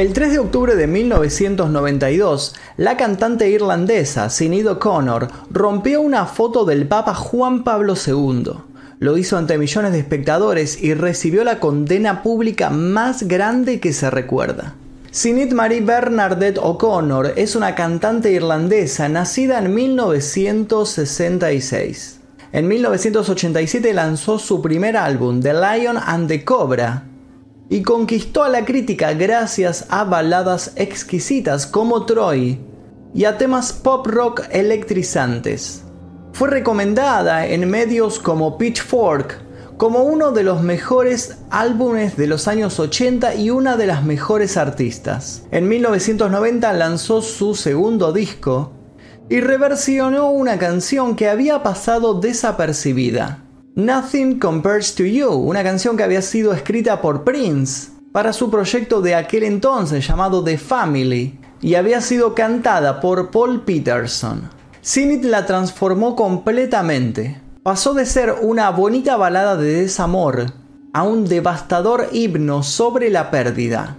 El 3 de octubre de 1992, la cantante irlandesa Sinead O'Connor rompió una foto del Papa Juan Pablo II. Lo hizo ante millones de espectadores y recibió la condena pública más grande que se recuerda. Sinead Marie Bernadette O'Connor es una cantante irlandesa nacida en 1966. En 1987 lanzó su primer álbum, The Lion and the Cobra, y conquistó a la crítica gracias a baladas exquisitas como Troy y a temas pop rock electrizantes. Fue recomendada en medios como Pitchfork como uno de los mejores álbumes de los años 80 y una de las mejores artistas. En 1990 lanzó su segundo disco y reversionó una canción que había pasado desapercibida. Nothing Compares to You, una canción que había sido escrita por Prince para su proyecto de aquel entonces llamado The Family y había sido cantada por Paul Peterson. Sinit la transformó completamente. Pasó de ser una bonita balada de desamor a un devastador himno sobre la pérdida,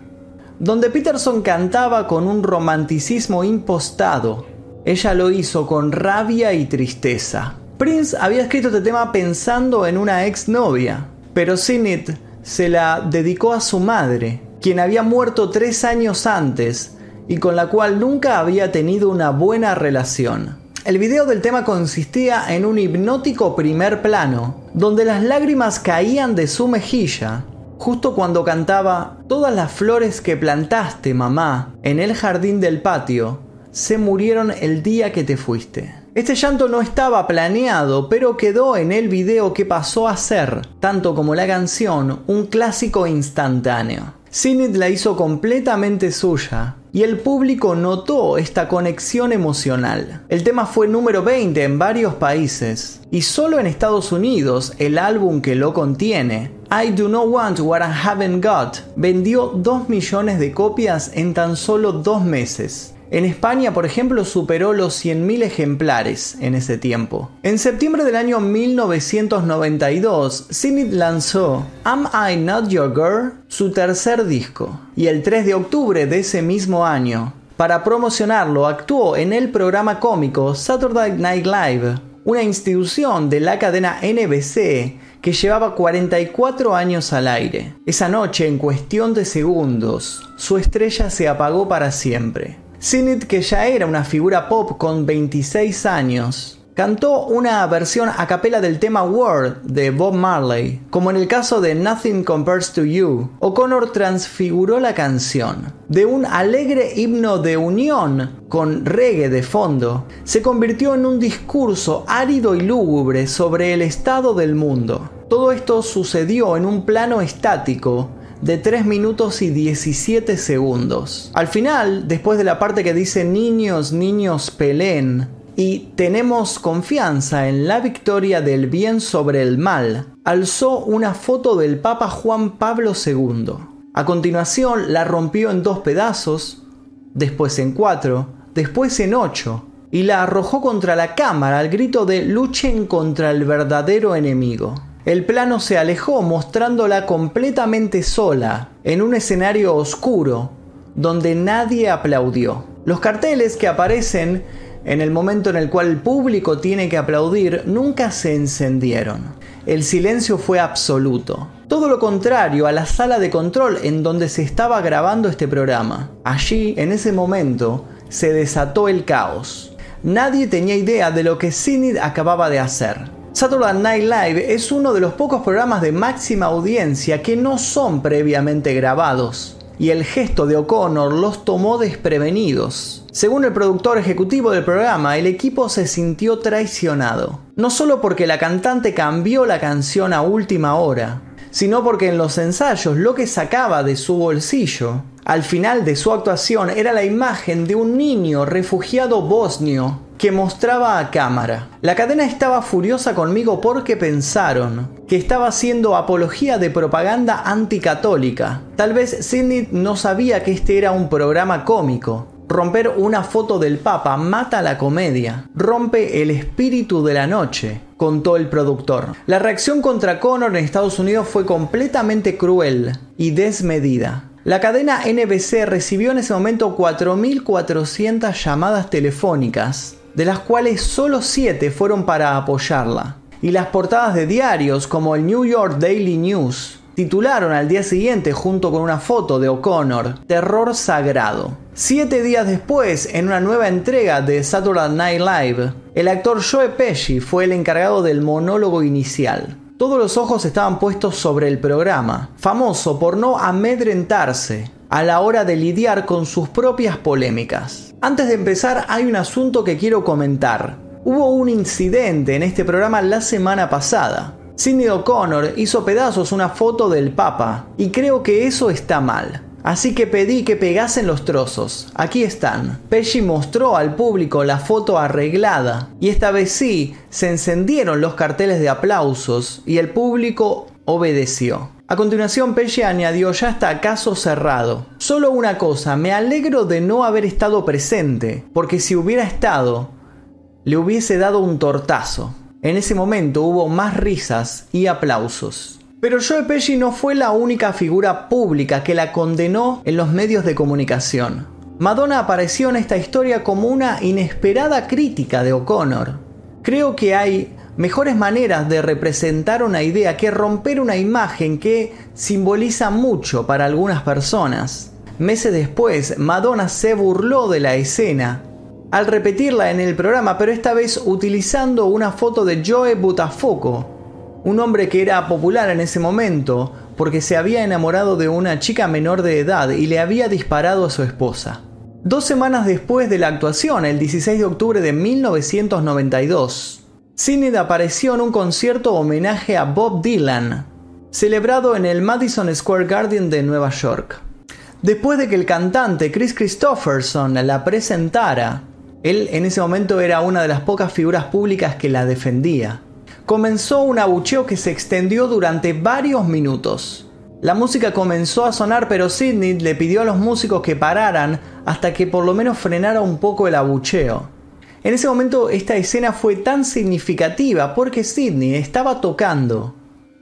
donde Peterson cantaba con un romanticismo impostado. Ella lo hizo con rabia y tristeza. Prince había escrito este tema pensando en una exnovia, pero Sinit se la dedicó a su madre, quien había muerto tres años antes y con la cual nunca había tenido una buena relación. El video del tema consistía en un hipnótico primer plano, donde las lágrimas caían de su mejilla, justo cuando cantaba Todas las flores que plantaste, mamá, en el jardín del patio, se murieron el día que te fuiste. Este llanto no estaba planeado, pero quedó en el video que pasó a ser, tanto como la canción, un clásico instantáneo. Sinit la hizo completamente suya y el público notó esta conexión emocional. El tema fue número 20 en varios países y solo en Estados Unidos el álbum que lo contiene, I Do Not Want What I Haven't Got, vendió 2 millones de copias en tan solo dos meses. En España, por ejemplo, superó los 100.000 ejemplares en ese tiempo. En septiembre del año 1992, Sinit lanzó Am I Not Your Girl, su tercer disco. Y el 3 de octubre de ese mismo año, para promocionarlo, actuó en el programa cómico Saturday Night Live, una institución de la cadena NBC que llevaba 44 años al aire. Esa noche, en cuestión de segundos, su estrella se apagó para siempre. Sinit, que ya era una figura pop con 26 años, cantó una versión a capela del tema World de Bob Marley. Como en el caso de Nothing Compares to You, O'Connor transfiguró la canción. De un alegre himno de unión con reggae de fondo, se convirtió en un discurso árido y lúgubre sobre el estado del mundo. Todo esto sucedió en un plano estático de 3 minutos y 17 segundos. Al final, después de la parte que dice niños, niños, peleen, y tenemos confianza en la victoria del bien sobre el mal, alzó una foto del Papa Juan Pablo II. A continuación la rompió en dos pedazos, después en cuatro, después en ocho, y la arrojó contra la cámara al grito de luchen contra el verdadero enemigo. El plano se alejó mostrándola completamente sola, en un escenario oscuro, donde nadie aplaudió. Los carteles que aparecen en el momento en el cual el público tiene que aplaudir nunca se encendieron. El silencio fue absoluto. Todo lo contrario a la sala de control en donde se estaba grabando este programa. Allí, en ese momento, se desató el caos. Nadie tenía idea de lo que Sinid acababa de hacer. Saturday Night Live es uno de los pocos programas de máxima audiencia que no son previamente grabados, y el gesto de O'Connor los tomó desprevenidos. Según el productor ejecutivo del programa, el equipo se sintió traicionado, no solo porque la cantante cambió la canción a última hora, sino porque en los ensayos lo que sacaba de su bolsillo al final de su actuación era la imagen de un niño refugiado bosnio que mostraba a cámara. La cadena estaba furiosa conmigo porque pensaron que estaba haciendo apología de propaganda anticatólica. Tal vez Sidney no sabía que este era un programa cómico. Romper una foto del Papa mata la comedia, rompe el espíritu de la noche, contó el productor. La reacción contra Connor en Estados Unidos fue completamente cruel y desmedida. La cadena NBC recibió en ese momento 4.400 llamadas telefónicas, de las cuales solo 7 fueron para apoyarla. Y las portadas de diarios como el New York Daily News titularon al día siguiente junto con una foto de O'Connor, Terror Sagrado. Siete días después, en una nueva entrega de Saturday Night Live, el actor Joe Pesci fue el encargado del monólogo inicial. Todos los ojos estaban puestos sobre el programa, famoso por no amedrentarse a la hora de lidiar con sus propias polémicas. Antes de empezar, hay un asunto que quiero comentar. Hubo un incidente en este programa la semana pasada. Sidney O'Connor hizo pedazos una foto del Papa y creo que eso está mal. Así que pedí que pegasen los trozos. Aquí están. Pesci mostró al público la foto arreglada y esta vez sí se encendieron los carteles de aplausos y el público obedeció. A continuación Pesci añadió ya está caso cerrado. Solo una cosa, me alegro de no haber estado presente, porque si hubiera estado, le hubiese dado un tortazo. En ese momento hubo más risas y aplausos. Pero Joe Pesci no fue la única figura pública que la condenó en los medios de comunicación. Madonna apareció en esta historia como una inesperada crítica de O'Connor. Creo que hay mejores maneras de representar una idea que romper una imagen que simboliza mucho para algunas personas. Meses después, Madonna se burló de la escena al repetirla en el programa, pero esta vez utilizando una foto de Joe Butafoco, un hombre que era popular en ese momento porque se había enamorado de una chica menor de edad y le había disparado a su esposa. Dos semanas después de la actuación, el 16 de octubre de 1992, Sidney apareció en un concierto homenaje a Bob Dylan, celebrado en el Madison Square Garden de Nueva York. Después de que el cantante Chris Christopherson la presentara, él en ese momento era una de las pocas figuras públicas que la defendía comenzó un abucheo que se extendió durante varios minutos. La música comenzó a sonar pero Sidney le pidió a los músicos que pararan hasta que por lo menos frenara un poco el abucheo. En ese momento esta escena fue tan significativa porque Sidney estaba tocando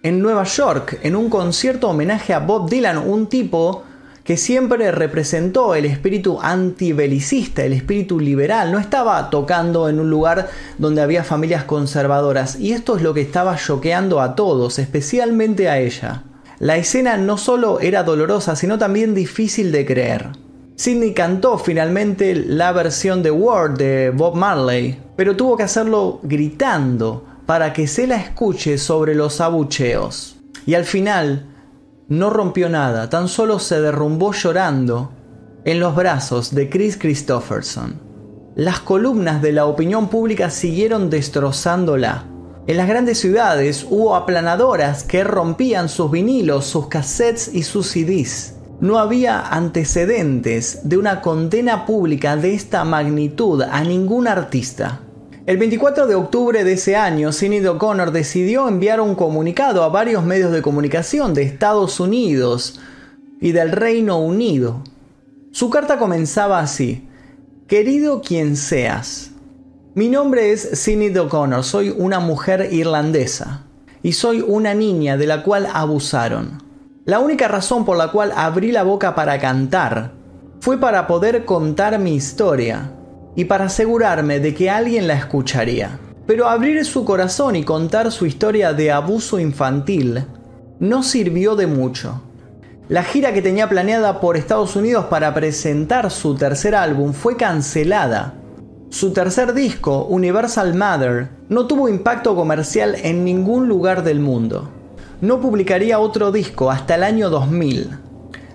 en Nueva York en un concierto homenaje a Bob Dylan, un tipo que siempre representó el espíritu antibelicista, el espíritu liberal, no estaba tocando en un lugar donde había familias conservadoras y esto es lo que estaba choqueando a todos, especialmente a ella. La escena no solo era dolorosa, sino también difícil de creer. Sidney cantó finalmente la versión de Word de Bob Marley, pero tuvo que hacerlo gritando para que se la escuche sobre los abucheos. Y al final, no rompió nada, tan solo se derrumbó llorando en los brazos de Chris Christopherson. Las columnas de la opinión pública siguieron destrozándola. En las grandes ciudades hubo aplanadoras que rompían sus vinilos, sus cassettes y sus CDs. No había antecedentes de una condena pública de esta magnitud a ningún artista. El 24 de octubre de ese año, Sinead O'Connor decidió enviar un comunicado a varios medios de comunicación de Estados Unidos y del Reino Unido. Su carta comenzaba así: Querido quien seas, mi nombre es Sinead O'Connor, soy una mujer irlandesa y soy una niña de la cual abusaron. La única razón por la cual abrí la boca para cantar fue para poder contar mi historia y para asegurarme de que alguien la escucharía. Pero abrir su corazón y contar su historia de abuso infantil no sirvió de mucho. La gira que tenía planeada por Estados Unidos para presentar su tercer álbum fue cancelada. Su tercer disco, Universal Mother, no tuvo impacto comercial en ningún lugar del mundo. No publicaría otro disco hasta el año 2000.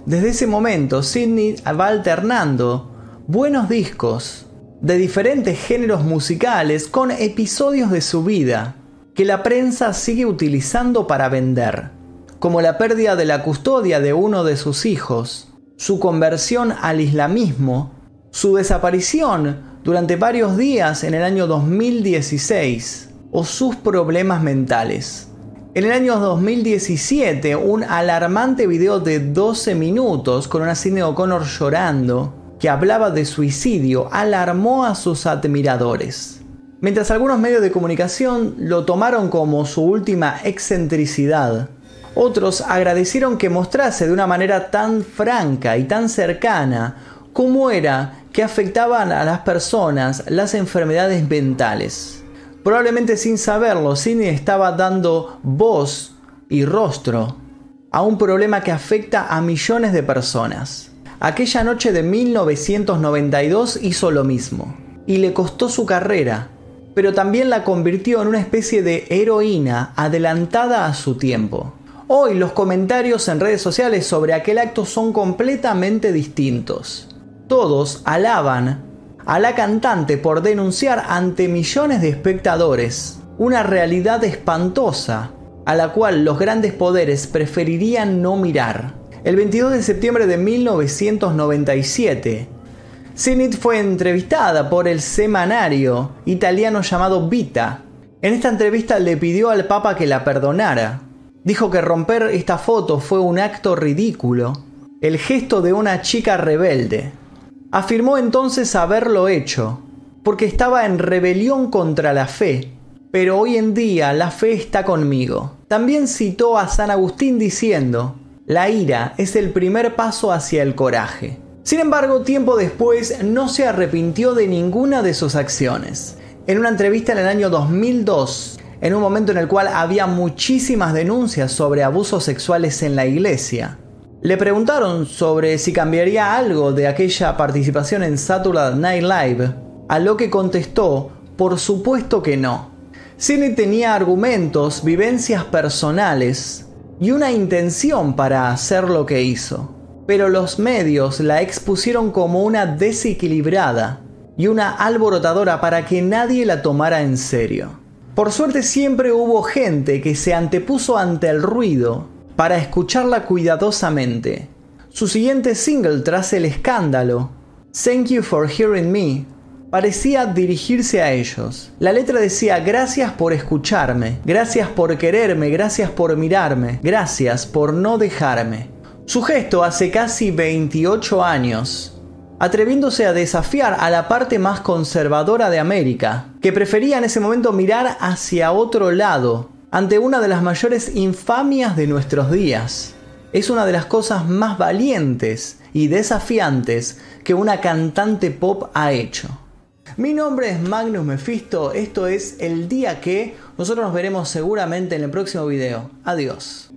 Desde ese momento, Sidney va alternando buenos discos de diferentes géneros musicales con episodios de su vida que la prensa sigue utilizando para vender, como la pérdida de la custodia de uno de sus hijos, su conversión al islamismo, su desaparición durante varios días en el año 2016 o sus problemas mentales. En el año 2017, un alarmante video de 12 minutos con una Sidney O'Connor llorando que hablaba de suicidio alarmó a sus admiradores. Mientras algunos medios de comunicación lo tomaron como su última excentricidad, Otros agradecieron que mostrase de una manera tan franca y tan cercana cómo era que afectaban a las personas las enfermedades mentales. Probablemente sin saberlo, Sidney estaba dando voz y rostro a un problema que afecta a millones de personas. Aquella noche de 1992 hizo lo mismo y le costó su carrera, pero también la convirtió en una especie de heroína adelantada a su tiempo. Hoy los comentarios en redes sociales sobre aquel acto son completamente distintos. Todos alaban a la cantante por denunciar ante millones de espectadores una realidad espantosa a la cual los grandes poderes preferirían no mirar. El 22 de septiembre de 1997, Zenith fue entrevistada por el semanario italiano llamado Vita. En esta entrevista le pidió al Papa que la perdonara. Dijo que romper esta foto fue un acto ridículo, el gesto de una chica rebelde. Afirmó entonces haberlo hecho, porque estaba en rebelión contra la fe pero hoy en día la fe está conmigo. También citó a San Agustín diciendo, la ira es el primer paso hacia el coraje. Sin embargo, tiempo después no se arrepintió de ninguna de sus acciones. En una entrevista en el año 2002, en un momento en el cual había muchísimas denuncias sobre abusos sexuales en la iglesia, le preguntaron sobre si cambiaría algo de aquella participación en Saturday Night Live, a lo que contestó, por supuesto que no. Sidney tenía argumentos, vivencias personales y una intención para hacer lo que hizo. Pero los medios la expusieron como una desequilibrada y una alborotadora para que nadie la tomara en serio. Por suerte siempre hubo gente que se antepuso ante el ruido para escucharla cuidadosamente. Su siguiente single tras el escándalo, Thank You for Hearing Me, parecía dirigirse a ellos. La letra decía, gracias por escucharme, gracias por quererme, gracias por mirarme, gracias por no dejarme. Su gesto hace casi 28 años, atreviéndose a desafiar a la parte más conservadora de América, que prefería en ese momento mirar hacia otro lado, ante una de las mayores infamias de nuestros días. Es una de las cosas más valientes y desafiantes que una cantante pop ha hecho. Mi nombre es Magnus Mephisto, esto es El Día que, nosotros nos veremos seguramente en el próximo video. Adiós.